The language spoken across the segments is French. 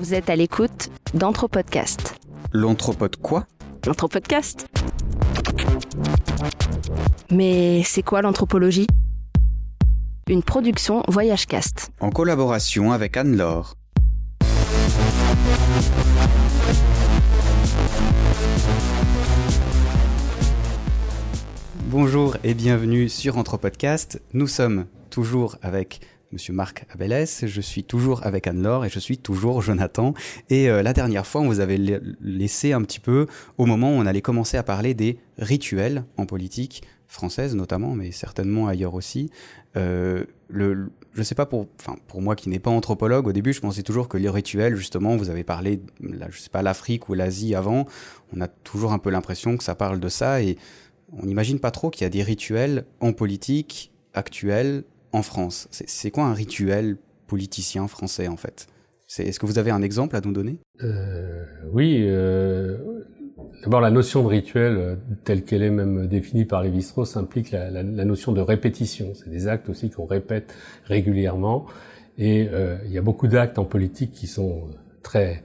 Vous êtes à l'écoute d'Anthropodcast. L'anthropode quoi? L'Anthropodcast Mais c'est quoi l'anthropologie? Une production Voyagecast. En collaboration avec Anne-Laure. Bonjour et bienvenue sur Anthropodcast. Nous sommes toujours avec Monsieur Marc Abelès, je suis toujours avec Anne-Laure et je suis toujours Jonathan. Et euh, la dernière fois, on vous avait laissé un petit peu au moment où on allait commencer à parler des rituels en politique française notamment, mais certainement ailleurs aussi. Euh, le, je sais pas pour, enfin pour moi qui n'ai pas anthropologue, au début je pensais toujours que les rituels, justement, vous avez parlé, là, je sais pas l'Afrique ou l'Asie avant, on a toujours un peu l'impression que ça parle de ça et on n'imagine pas trop qu'il y a des rituels en politique actuels en France C'est quoi un rituel politicien français en fait? Est-ce que vous avez un exemple à nous donner? Euh, Oui. Euh, D'abord, la notion de rituel, euh, telle qu'elle est même définie par Lévi-Strauss, implique la, notion de répétition. C'est des actes aussi qu'on répète régulièrement. Et il y a beaucoup d'actes en politique qui sont très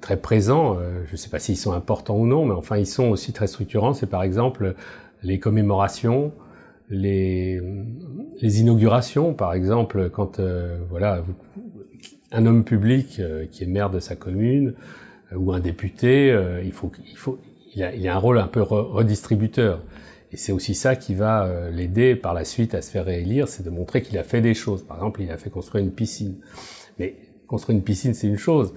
très présents. Je ne sais pas s'ils sont importants ou non, mais enfin ils sont aussi très structurants. C'est par exemple les commémorations, les, les inaugurations, par exemple, quand euh, voilà un homme public euh, qui est maire de sa commune euh, ou un député, il faut, il faut, il a, il a un rôle un peu redistributeur. Et c'est aussi ça qui va l'aider par la suite à se faire réélire, c'est de montrer qu'il a fait des choses. Par exemple, il a fait construire une piscine. Mais construire une piscine, c'est une chose.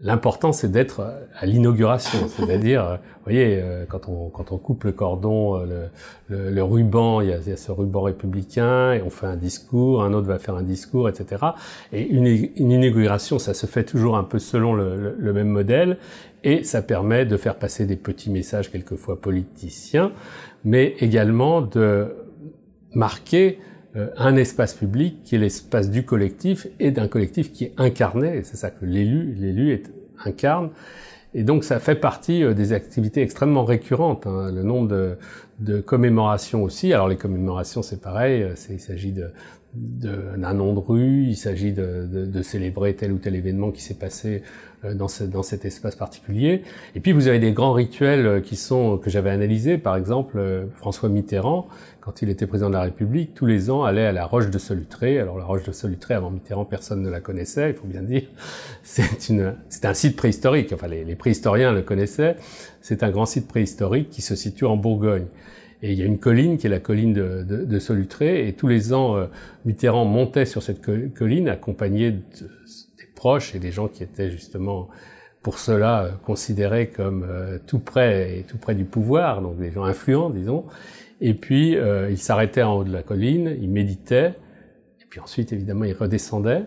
L'important, c'est d'être à l'inauguration, c'est-à-dire, euh, vous voyez, euh, quand on quand on coupe le cordon, euh, le, le, ruban, il y, a, il y, a, ce ruban républicain, et on fait un discours, un autre va faire un discours, etc. Et une, une inauguration, ça se fait toujours un peu selon le, le, même modèle, et ça permet de faire passer des petits messages quelquefois politiciens, mais également de marquer euh, un espace public qui est l'espace du collectif et d'un collectif qui est incarné. C'est ça que l'élu, l'élu incarne. Et donc ça fait partie euh, des activités extrêmement récurrentes. Hein. Le nombre de, de, commémorations aussi. Alors les commémorations, c'est pareil. Euh, il s'agit de, d'un nom de rue, il s'agit de, de, de, célébrer tel ou tel événement qui s'est passé dans, ce, dans cet espace particulier. Et puis vous avez des grands rituels qui sont que j'avais analysés, par exemple François Mitterrand, quand il était président de la République, tous les ans allait à la Roche de Solutré. Alors la Roche de Solutré, avant Mitterrand, personne ne la connaissait, il faut bien dire. C'est une, c'est un site préhistorique. Enfin, les, les préhistoriens le connaissaient. C'est un grand site préhistorique qui se situe en Bourgogne. Et il y a une colline qui est la colline de, de, de Solutré. Et tous les ans, euh, Mitterrand montait sur cette colline, accompagné de, des proches et des gens qui étaient justement pour cela euh, considérés comme euh, tout près et tout près du pouvoir, donc des gens influents, disons. Et puis, euh, il s'arrêtait en haut de la colline, il méditait, et puis ensuite, évidemment, il redescendait,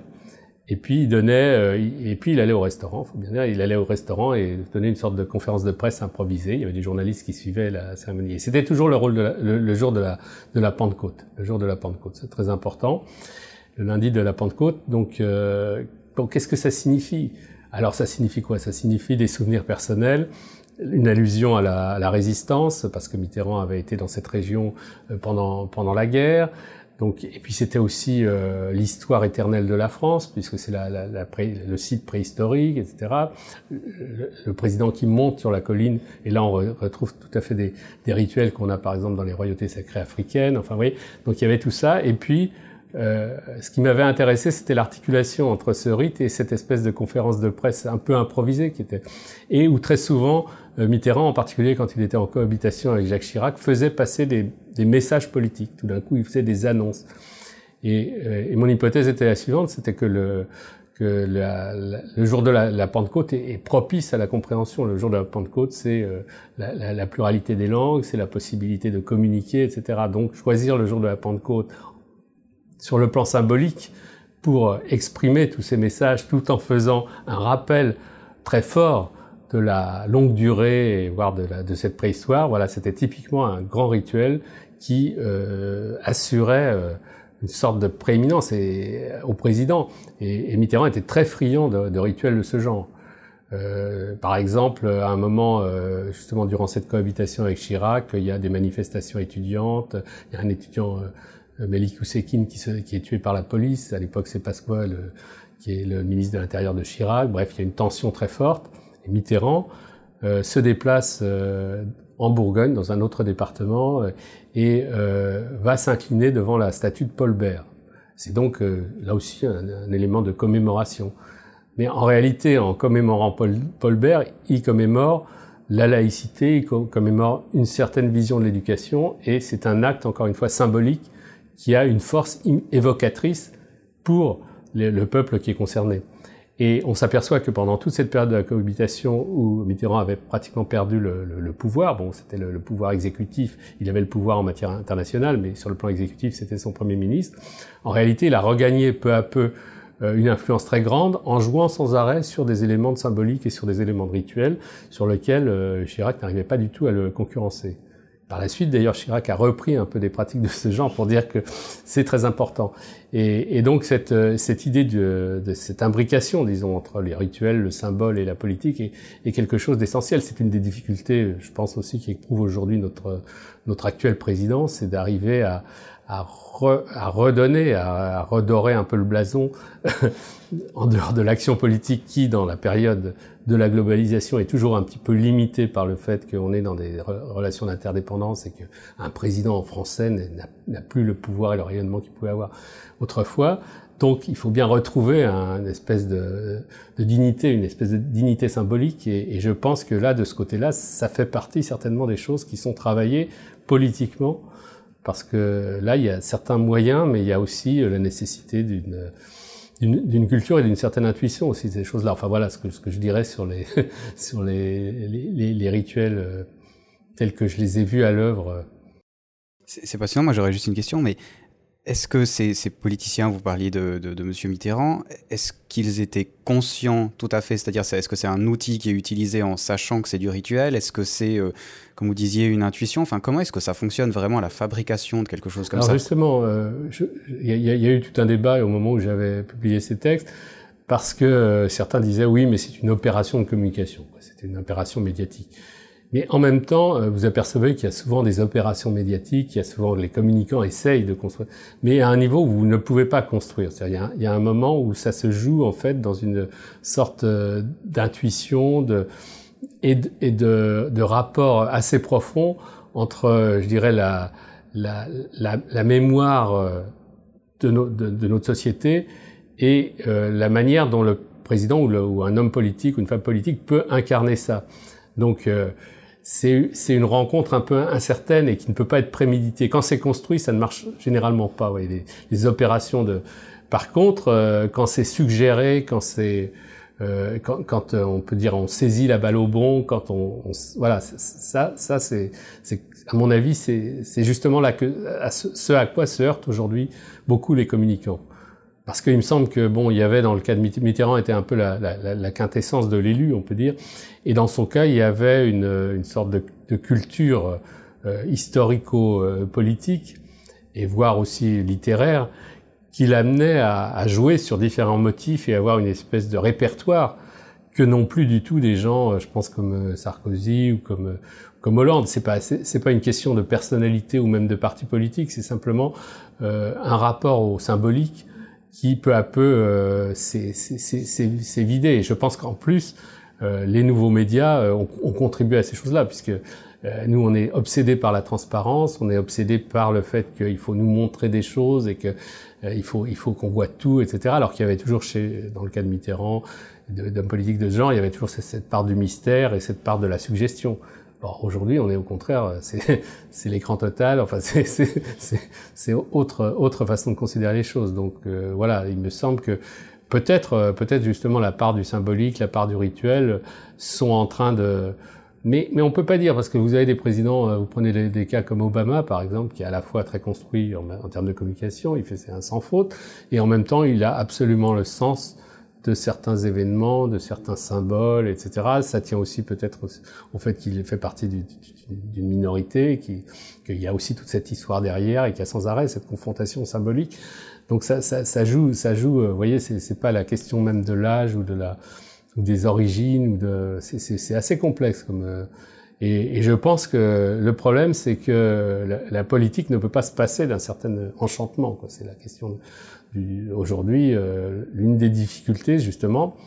et puis il donnait, euh, et puis il allait au restaurant, il allait au restaurant et donnait une sorte de conférence de presse improvisée. Il y avait des journalistes qui suivaient la cérémonie. Et c'était toujours le rôle de la, le, jour de la, de la Pentecôte, le jour de la Pentecôte, c'est très important, le lundi de la Pentecôte. Donc, euh, qu'est-ce que ça signifie? Alors, ça signifie quoi? Ça signifie des souvenirs personnels une allusion à la, à la, résistance, parce que Mitterrand avait été dans cette région euh, pendant, pendant la guerre. Donc, et puis c'était aussi euh, l'histoire éternelle de la France, puisque c'est la, la, la le site préhistorique, etc. Le, président qui monte sur la colline, et là on retrouve tout à fait des, des rituels qu'on a par exemple dans les royautés sacrées africaines. Enfin, voyez, donc il y avait tout ça. Et puis euh, ce qui m'avait intéressé, c'était l'articulation entre ce rite et cette espèce de conférence de presse un peu improvisée qui était, et où très souvent euh, Mitterrand, en particulier quand il était en cohabitation avec Jacques Chirac, faisait passer des, des messages politiques. Tout d'un coup, il faisait des annonces. Et, euh, et mon hypothèse était la suivante, c'était que le que la, le jour de la, la Pentecôte est, est, propice à la compréhension. Le jour de la Pentecôte, c'est euh, la, pluralité des langues, c'est la possibilité de communiquer, etc. Donc, choisir le jour de la Pentecôte sur le plan symbolique pour exprimer tous ces messages tout en faisant un rappel très fort de la longue durée, voire de, la, de cette préhistoire. Voilà, c'était typiquement un grand rituel qui euh, assurait euh, une sorte de prééminence et, au président. Et, Mitterrand était très friand de, de rituels de ce genre. Euh, par exemple, à un moment, euh, justement durant cette cohabitation avec Chirac, il y a des manifestations étudiantes, il y a un étudiant euh, Melik Ousekine qui, est tué par la police. À l'époque, c'est Pasquale qui est le ministre de l'Intérieur de Chirac. Bref, il y a une tension très forte. Et Mitterrand se déplace en Bourgogne, dans un autre département, et va s'incliner devant la statue de Paul Bert. C'est donc là aussi un, élément de commémoration. Mais en réalité, en commémorant Paul, Paul Bert, il commémore la laïcité, il commémore une certaine vision de l'éducation, et c'est un acte, encore une fois, symbolique, qui a une force évocatrice pour le, peuple qui est concerné. Et on s'aperçoit que pendant toute cette période de la cohabitation où Mitterrand avait pratiquement perdu le, pouvoir, bon, c'était le, pouvoir exécutif, il avait le pouvoir en matière internationale, mais sur le plan exécutif, c'était son premier ministre. En réalité, il a regagné peu à peu euh, une influence très grande en jouant sans arrêt sur des éléments de symbolique et sur des éléments de rituel sur lesquels euh, Chirac n'arrivait pas du tout à le concurrencer. Par la suite, d'ailleurs, Chirac a repris un peu des pratiques de ce genre pour dire que c'est très important. Et, donc cette, euh, idée de, cette imbrication, disons, entre les rituels, le symbole et la politique est, est quelque chose d'essentiel. C'est une des difficultés, je pense aussi, qui éprouve aujourd'hui notre, notre actuel président, c'est d'arriver à, à, à redonner, à, redorer un peu le blason en dehors de l'action politique qui, dans la période de la globalisation, est toujours un petit peu limitée par le fait qu'on est dans des relations d'interdépendance et qu'un président français n'a plus le pouvoir et le rayonnement qu'il pouvait avoir autrefois. Donc, il faut bien retrouver une espèce de, dignité, une espèce de dignité symbolique. Et je pense que là, de ce côté-là, ça fait partie certainement des choses qui sont travaillées politiquement parce que là, il y a certains moyens, mais il y a aussi euh, la nécessité d'une d'une culture et d'une certaine intuition aussi ces choses-là. Enfin voilà ce que, je dirais sur les sur les, les rituels euh, tels que je les ai vus à l'œuvre. C'est passionnant. Moi, j'aurais juste une question, mais est-ce que ces, ces, politiciens, vous parliez de, de, de M. Mitterrand, est-ce qu'ils étaient conscients tout à fait C'est-à-dire, est-ce que c'est un outil qui est utilisé en sachant que c'est du rituel? Est-ce que c'est, euh, comme vous disiez, une intuition? Enfin, comment est-ce que ça fonctionne vraiment la fabrication de quelque chose comme Alors ça? Justement, euh, il y, y, a eu tout un débat au moment où j'avais publié ces textes, parce que euh, certains disaient oui, mais c'est une opération de communication, c'était une opération médiatique. Mais en même temps, euh, vous apercevez qu'il y a souvent des opérations médiatiques, il y a souvent les communicants essayent de construire, mais à un niveau où vous ne pouvez pas construire. C'est-à-dire, il, y a un moment où ça se joue en fait dans une sorte euh, d'intuition de, et, de, de, rapport assez profond entre, je dirais, la, la, la, mémoire euh, de, de, de, notre société et la manière dont le président ou, le, ou, un homme politique ou une femme politique peut incarner ça. Donc, c'est une rencontre un peu incertaine et qui ne peut pas être préméditée. Quand c'est construit, ça ne marche généralement pas. Les, les, opérations de. Par contre, euh, quand c'est suggéré, quand c'est euh, quand, quand euh, on peut dire on saisit la balle au bon, quand on, on voilà ça ça c'est à mon avis c'est c'est justement là que à ce, ce à quoi se heurtent aujourd'hui beaucoup les communicants parce qu'il me semble que bon, il y avait dans le cas de Mitterrand était un peu la, quintessence de l'élu, on peut dire, et dans son cas, il y avait une, sorte de, culture euh, historico-politique et voire aussi littéraire qui l'amenait à, à, jouer sur différents motifs et avoir une espèce de répertoire que non plus du tout des gens, euh, je pense comme euh, Sarkozy ou comme euh, comme Hollande. C'est pas c'est pas une question de personnalité ou même de parti politique. C'est simplement euh, un rapport au symbolique qui peu à peu euh, s'est vidé. Et je pense qu'en plus, euh, les nouveaux médias euh, ont, ont, contribué à ces choses-là, puisque euh, nous, on est obsédé par la transparence, on est obsédé par le fait qu'il faut nous montrer des choses et que euh, il faut, il faut qu'on voit tout, etc. Alors qu'il y avait toujours chez, dans le cas de Mitterrand, d'hommes politiques de ce genre, il y avait toujours cette, cette part du mystère et cette part de la suggestion. Or, aujourd'hui, on est au contraire, c'est l'écran total. Enfin, c'est autre autre façon de considérer les choses. Donc euh, voilà, il me semble que peut-être euh, peut-être justement la part du symbolique, la part du rituel sont en train de mais, mais on peut pas dire, parce que vous avez des présidents, euh, vous prenez des, cas comme Obama, par exemple, qui est à la fois très construit en, en termes de communication, il fait un sans faute, et en même temps, il a absolument le sens de certains événements, de certains symboles, etc. Ça tient aussi peut-être au fait qu'il fait partie d'une minorité, qu'il y a aussi toute cette histoire derrière et qu'il y a sans arrêt cette confrontation symbolique. Donc ça, ça, ça joue, ça joue. Euh, vous voyez, c'est pas la question même de l'âge ou de la ou des origines ou de. C'est assez complexe comme. Euh, et, je pense que le problème, c'est que la, la, politique ne peut pas se passer d'un certain enchantement. C'est la question Aujourd'hui, euh, l'une des difficultés justement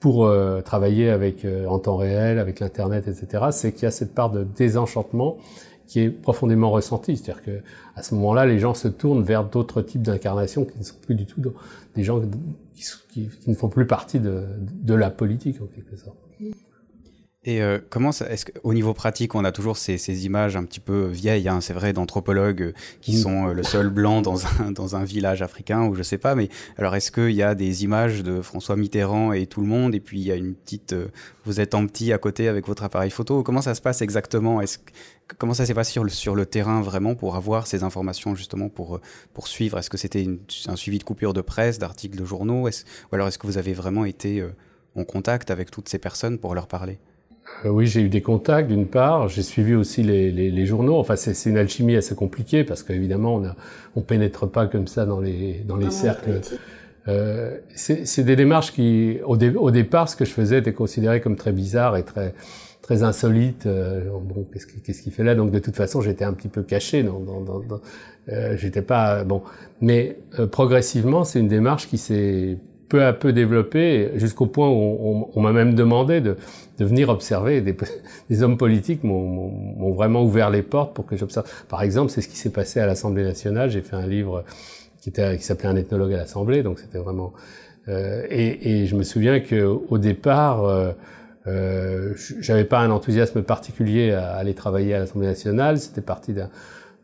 pour euh, travailler avec euh, en temps réel, avec l'internet, etc., c'est qu'il y a cette part de désenchantement qui est profondément ressentie. C'est-à-dire que à ce moment-là, les gens se tournent vers d'autres types d'incarnations qui ne sont plus du tout des gens qui, ne font plus partie de, de la politique en quelque sorte. Et euh, comment ça, est-ce qu'au niveau pratique, on a toujours ces, ces images un petit peu vieilles, hein, c'est vrai, d'anthropologues euh, qui mm. sont euh, le seul blanc dans un, dans un village africain ou je sais pas, mais alors est-ce qu'il y a des images de François Mitterrand et tout le monde, et puis il y a une petite, vous êtes en petit à côté avec votre appareil photo, comment ça se passe exactement? Est-ce comment ça s'est passé sur le, sur le terrain vraiment pour avoir ces informations justement pour pour suivre? Est-ce que c'était un suivi de coupures de presse, d'articles de journaux, est ou alors est-ce que vous avez vraiment été en contact avec toutes ces personnes pour leur parler? Euh, oui, j'ai eu des contacts d'une part. J'ai suivi aussi les, les, les journaux. Enfin, c'est une alchimie assez compliquée parce qu'évidemment, on, a, on pénètre pas comme ça dans les dans les cercles. Euh, c'est des démarches qui, au, au, départ, ce que je faisais était considéré comme très bizarre et très très insolite. Euh, bon, qu'est-ce qu'il qu fait là Donc, de toute façon, j'étais un petit peu caché. Dans, dans, dans, euh, j'étais pas bon. Mais euh, progressivement, c'est une démarche qui s'est peu à peu développé jusqu'au point où on, m'a même demandé de, venir observer. Des, hommes politiques m'ont vraiment ouvert les portes pour que j'observe. Par exemple, c'est ce qui s'est passé à l'Assemblée nationale. J'ai fait un livre qui, s'appelait Un ethnologue à l'Assemblée, donc c'était vraiment. Euh, et, je me souviens que au départ, euh, euh, j'avais pas un enthousiasme particulier à aller travailler à l'Assemblée nationale. C'était parti d'un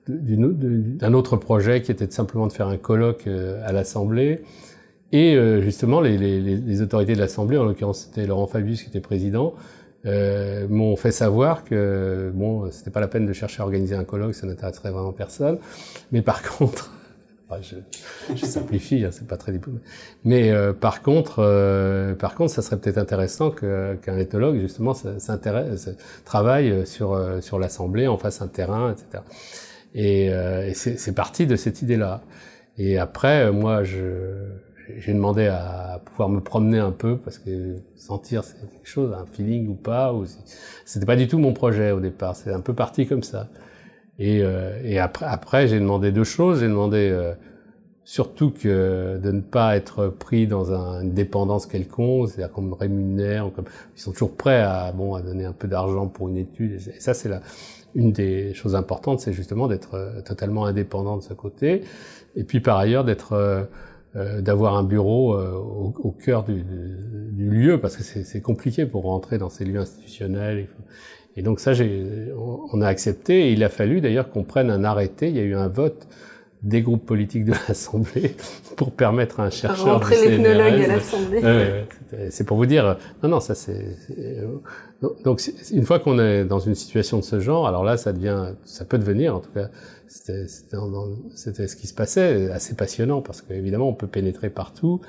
d'un autre projet qui était simplement de faire un colloque euh, à l'Assemblée. Et euh, justement, les, les, les, autorités de l'Assemblée, en l'occurrence c'était Laurent Fabius qui était président, euh, m'ont fait savoir que bon, c'était pas la peine de chercher à organiser un colloque, ça n'intéresserait vraiment personne. Mais par contre, je, je, simplifie, hein, c'est pas très diplômé. Mais euh, par contre, euh, par contre, ça serait peut-être intéressant qu'un éthologue justement s'intéresse, travaille sur sur l'Assemblée, en fasse un terrain, etc. Et, et c'est parti de cette idée-là. Et après, moi, je j'ai demandé à pouvoir me promener un peu parce que sentir c'est quelque chose, un feeling ou pas. Ou c'était pas du tout mon projet au départ. C'est un peu parti comme ça. Et, euh, et après, après j'ai demandé deux choses. J'ai demandé euh, surtout que de ne pas être pris dans un, une dépendance quelconque, c'est-à-dire qu'on me rémunère, comme ils sont toujours prêts à bon à donner un peu d'argent pour une étude. Et ça c'est la une des choses importantes, c'est justement d'être euh, totalement indépendant de ce côté. Et puis par ailleurs d'être euh, d'avoir un bureau euh, au, au, cœur du, du, lieu parce que c'est compliqué pour rentrer dans ces lieux institutionnels. Et donc ça, on a accepté et il a fallu d'ailleurs qu'on prenne un arrêté. Il y a eu un vote des groupes politiques de l'Assemblée pour permettre à un chercheur rentrer l'ethnologue à l'Assemblée. c'est pour vous dire. Non, non, ça c'est. Donc une fois qu'on est dans une situation de ce genre, alors là, ça devient, ça peut devenir, en tout cas, c'était ce qui se passait, assez passionnant parce qu'évidemment on peut pénétrer partout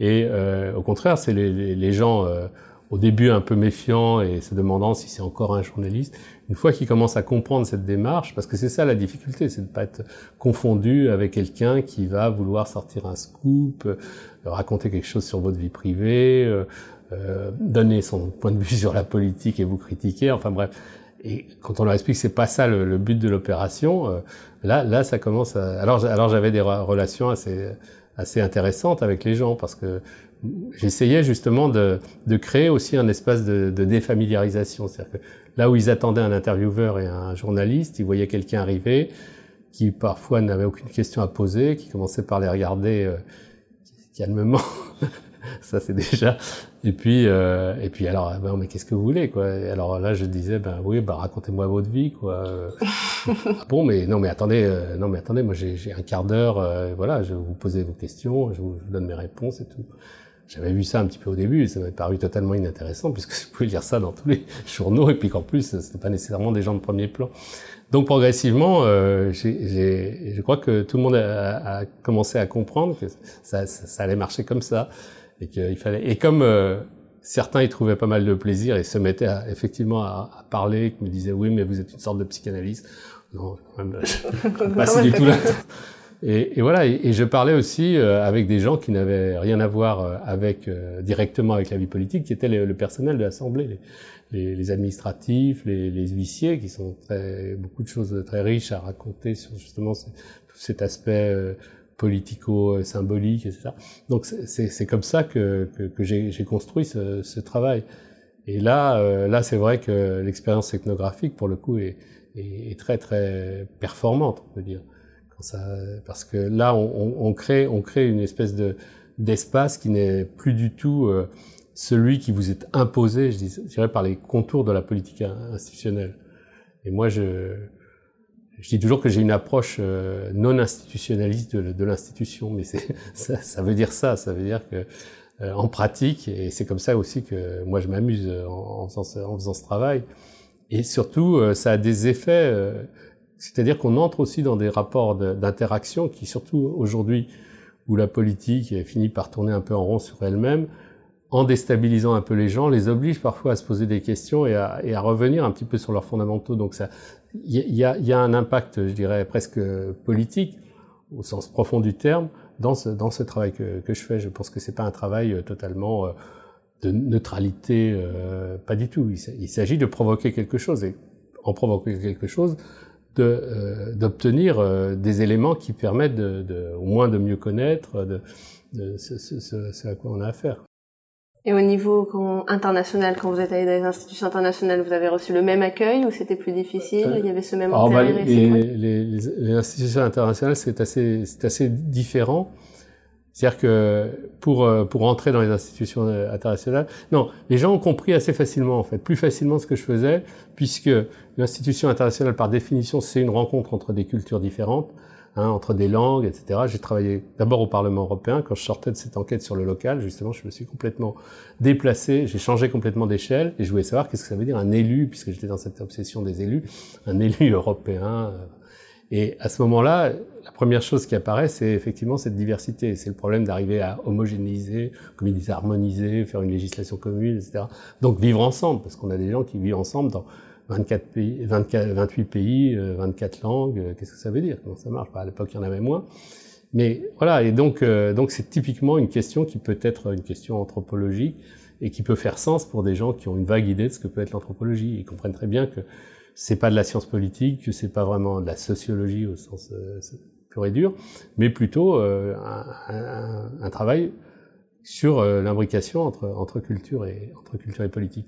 et euh, au contraire c'est les, les, gens euh, au début un peu méfiants et se demandant si c'est encore un journaliste, une fois qu'ils commencent à comprendre cette démarche, parce que c'est ça la difficulté, c'est de pas être confondu avec quelqu'un qui va vouloir sortir un scoop, euh, raconter quelque chose sur votre vie privée, euh, euh, donner son point de vue sur la politique et vous critiquer, enfin bref. Et quand on leur explique que c'est pas ça le, but de l'opération, euh, là, là, ça commence. À... Alors, alors j'avais des relations assez assez intéressantes avec les gens parce que j'essayais justement de, de, créer aussi un espace de, de défamiliarisation. C'est-à-dire que là où ils attendaient un intervieweur et un journaliste, ils voyaient quelqu'un arriver qui parfois n'avait aucune question à poser, qui commençait par les regarder euh, calmement ça c'est déjà. Et puis euh, et puis alors ben, mais qu'est-ce que vous voulez quoi? Alors là je disais ben oui ben racontez-moi votre vie quoi. ah bon mais non mais attendez euh, non mais attendez moi j'ai un quart d'heure euh, voilà je vais vous poser vos questions je vous, donne mes réponses et tout. J'avais vu ça un petit peu au début, ça m'avait paru totalement inintéressant puisque vous pouvez lire ça dans tous les journaux et puis qu'en plus c'était pas nécessairement des gens de premier plan. Donc progressivement, euh, je crois que tout le monde a, a, commencé à comprendre que ça, ça, ça allait marcher comme ça et qu'il fallait. Et comme euh, certains y trouvaient pas mal de plaisir et se mettaient à, effectivement à, à parler, qui me disaient oui, mais vous êtes une sorte de psychanalyste. Non, même, je pas du tout là. Et, et, voilà. Et, je parlais aussi euh, avec des gens qui n'avaient rien à voir euh, avec directement avec la vie politique, qui étaient le personnel de l'Assemblée, les, les, administratifs, les, les, huissiers, qui sont très, beaucoup de choses très riches à raconter sur justement tout cet aspect politico-symbolique, etc. Donc c'est comme ça que, que, que j'ai construit ce, ce, travail. Et là, euh, là c'est vrai que l'expérience ethnographique, pour le coup, est, est, très très performante, on peut dire. Ça, parce que là, on, on, crée, on crée une espèce de d'espace qui n'est plus du tout euh, celui qui vous est imposé, je dirais, par les contours de la politique institutionnelle. Et moi, je, je dis toujours que j'ai une approche euh, non institutionnaliste de, de l'institution, mais ça, ça, veut dire ça, ça veut dire que euh, en pratique, et c'est comme ça aussi que moi je m'amuse en, en, en, faisant ce travail, et surtout euh, ça a des effets, c'est-à-dire qu'on entre aussi dans des rapports d'interaction qui, surtout aujourd'hui où la politique finit par tourner un peu en rond sur elle-même, en déstabilisant un peu les gens, les oblige parfois à se poser des questions et à, revenir un petit peu sur leurs fondamentaux. Donc ça, il y a, un impact, je dirais, presque politique, au sens profond du terme, dans ce, travail que, je fais. Je pense que c'est pas un travail euh, totalement euh, de neutralité, euh, pas du tout. Il s'agit de provoquer quelque chose et en provoquer quelque chose, de d'obtenir des éléments qui permettent de, de, au moins de mieux connaître de, de ce, ce, ce, à quoi on a affaire. Et au niveau international, quand vous êtes allé dans les institutions internationales, vous avez reçu le même accueil ou c'était plus difficile? Euh, Il y avait ce même bah, intérêt bah, les, les, les, institutions internationales, c'est assez, c'est assez différent. C'est-à-dire que pour euh, pour entrer dans les institutions euh, internationales, non, les gens ont compris assez facilement en fait, plus facilement ce que je faisais, puisque l'institution internationale par définition c'est une rencontre entre des cultures différentes. Hein, entre des langues, etc. J'ai travaillé d'abord au Parlement européen. Quand je sortais de cette enquête sur le local, justement, je me suis complètement déplacé, j'ai changé complètement d'échelle et je voulais savoir qu'est-ce que ça veut dire un élu, puisque j'étais dans cette obsession des élus, un élu européen. Et à ce moment-là, la première chose qui apparaît, c'est effectivement cette diversité. C'est le problème d'arriver à homogénéiser, comme ils disent, harmoniser, faire une législation commune, etc. Donc vivre ensemble, parce qu'on a des gens qui vivent ensemble dans 24 pays, 24, 28 pays, 24 langues, euh, qu'est-ce que ça veut dire? Comment ça marche? Bah, À l'époque, il y en avait moins. Mais voilà, et donc euh, donc c'est typiquement une question qui peut être une question anthropologique et qui peut faire sens pour des gens qui ont une vague idée de ce que peut être l'anthropologie. Ils comprennent très bien que c'est pas de la science politique, que c'est pas vraiment de la sociologie au sens euh, pur et dur, mais plutôt euh, un, un, un, travail sur l'imbrication entre entre culture et entre culture et politique.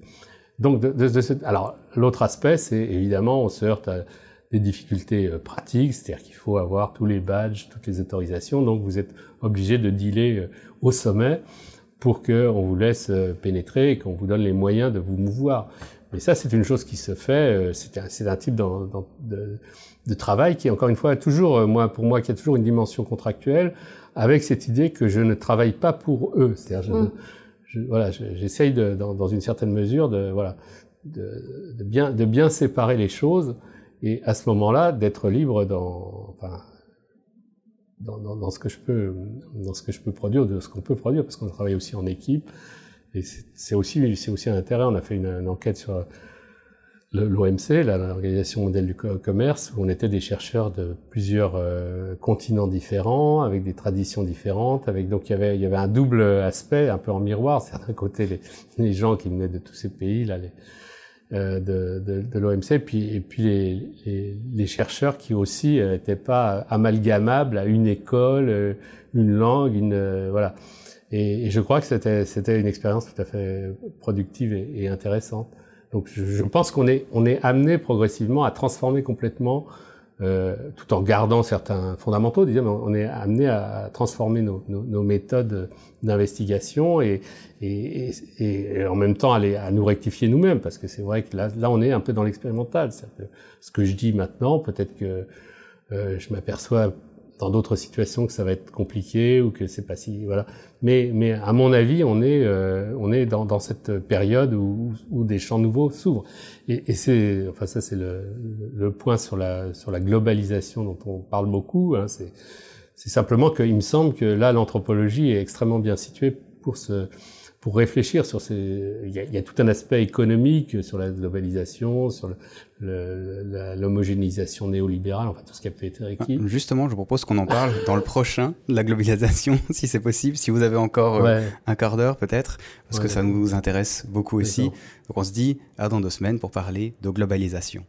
Donc, de, de, de alors l'autre aspect, c'est évidemment, on se heurte à des difficultés euh, pratiques, c'est-à-dire qu'il faut avoir tous les badges, toutes les autorisations, donc vous êtes obligé de dealer euh, au sommet pour qu'on vous laisse euh, pénétrer et qu'on vous donne les moyens de vous mouvoir. Mais ça, c'est une chose qui se fait, c'est un, un, type de, de, travail qui, encore une fois, toujours, moi, pour moi, qui a toujours une dimension contractuelle, avec cette idée que je ne travaille pas pour eux. C'est-à-dire, je, mmh voilà, j'essaye dans, dans, une certaine mesure de, voilà, de, de, bien, de bien séparer les choses et à ce moment-là d'être libre dans, enfin, dans, dans, dans, ce que je peux, dans ce que je peux produire, de ce qu'on peut produire, parce qu'on travaille aussi en équipe. Et c'est aussi, c'est aussi un intérêt. On a fait une, enquête sur l'OMC, l'Organisation mondiale du commerce, où on était des chercheurs de plusieurs euh, continents différents, avec des traditions différentes, avec donc il y avait il y avait un double aspect, un peu en miroir. C'est d'un côté les, gens qui venaient de tous ces pays là, euh, de, de, l'OMC, puis et puis les, les, les chercheurs qui aussi n'étaient euh, pas amalgamables à une école, une langue, une voilà. Et, et, je crois que c'était une expérience tout à fait productive et, et intéressante. Donc je, pense qu'on est, on est amené progressivement à transformer complètement, euh, tout en gardant certains fondamentaux, disons, on est amené à transformer nos, nos, nos méthodes d'investigation et, et, et, en même temps à, les, à nous rectifier nous-mêmes, parce que c'est vrai que là, là, on est un peu dans l'expérimental. Ce que je dis maintenant, peut-être que euh, je m'aperçois dans d'autres situations que ça va être compliqué ou que c'est pas si voilà. Mais mais à mon avis, on est euh, on est dans, dans cette période où, où des champs nouveaux s'ouvrent. Et, et c'est enfin ça c'est le, le point sur la sur la globalisation dont on parle beaucoup. Hein, c'est c'est simplement qu'il me semble que là l'anthropologie est extrêmement bien située pour se pour réfléchir sur ces. Il y, a, il y, a, tout un aspect économique sur la globalisation, sur l'homogénéisation néolibérale, enfin tout ce qui a pu être écrit. Justement, je propose qu'on en parle dans le prochain, la globalisation, si c'est possible, si vous avez encore euh, un quart d'heure peut-être, parce ouais, que ça nous intéresse beaucoup aussi. Donc on se dit à dans deux semaines pour parler de globalisation.